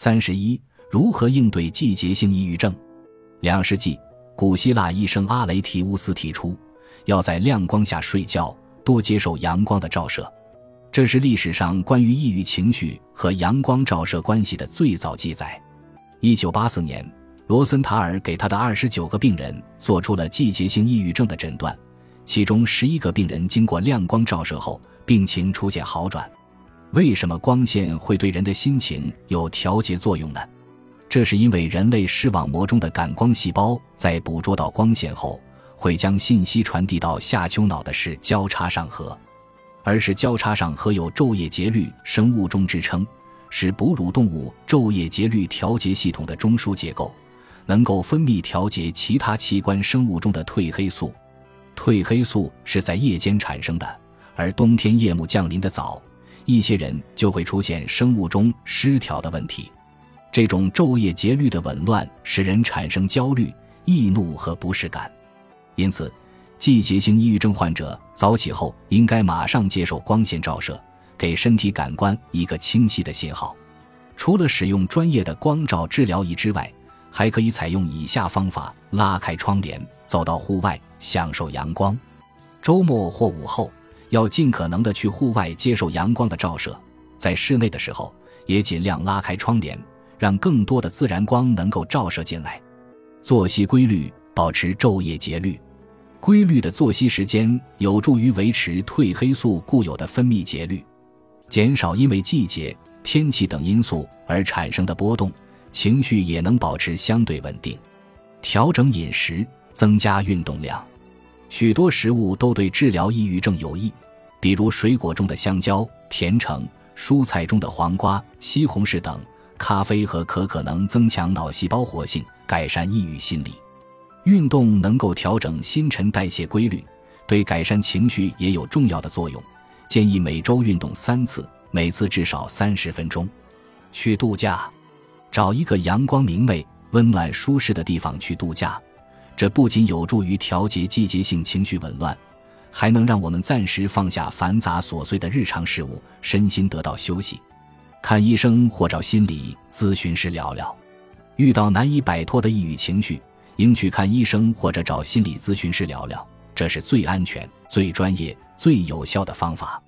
三十一，如何应对季节性抑郁症？两世纪，古希腊医生阿雷提乌斯提出，要在亮光下睡觉，多接受阳光的照射。这是历史上关于抑郁情绪和阳光照射关系的最早记载。一九八四年，罗森塔尔给他的二十九个病人做出了季节性抑郁症的诊断，其中十一个病人经过亮光照射后，病情出现好转。为什么光线会对人的心情有调节作用呢？这是因为人类视网膜中的感光细胞在捕捉到光线后，会将信息传递到下丘脑的视交叉上核，而是交叉上核有昼夜节律生物钟之称，是哺乳动物昼夜节律调节系统的中枢结构，能够分泌调节其他器官生物钟的褪黑素。褪黑素是在夜间产生的，而冬天夜幕降临的早。一些人就会出现生物钟失调的问题，这种昼夜节律的紊乱使人产生焦虑、易怒和不适感。因此，季节性抑郁症患者早起后应该马上接受光线照射，给身体感官一个清晰的信号。除了使用专业的光照治疗仪之外，还可以采用以下方法：拉开窗帘，走到户外，享受阳光。周末或午后。要尽可能的去户外接受阳光的照射，在室内的时候也尽量拉开窗帘，让更多的自然光能够照射进来。作息规律，保持昼夜节律。规律的作息时间有助于维持褪黑素固有的分泌节律，减少因为季节、天气等因素而产生的波动，情绪也能保持相对稳定。调整饮食，增加运动量。许多食物都对治疗抑郁症有益，比如水果中的香蕉、甜橙，蔬菜中的黄瓜、西红柿等。咖啡和可可能增强脑细胞活性，改善抑郁心理。运动能够调整新陈代谢规律，对改善情绪也有重要的作用。建议每周运动三次，每次至少三十分钟。去度假，找一个阳光明媚、温暖舒适的地方去度假。这不仅有助于调节季节性情绪紊乱，还能让我们暂时放下繁杂琐碎的日常事务，身心得到休息。看医生或找心理咨询师聊聊。遇到难以摆脱的抑郁情绪，应去看医生或者找心理咨询师聊聊，这是最安全、最专业、最有效的方法。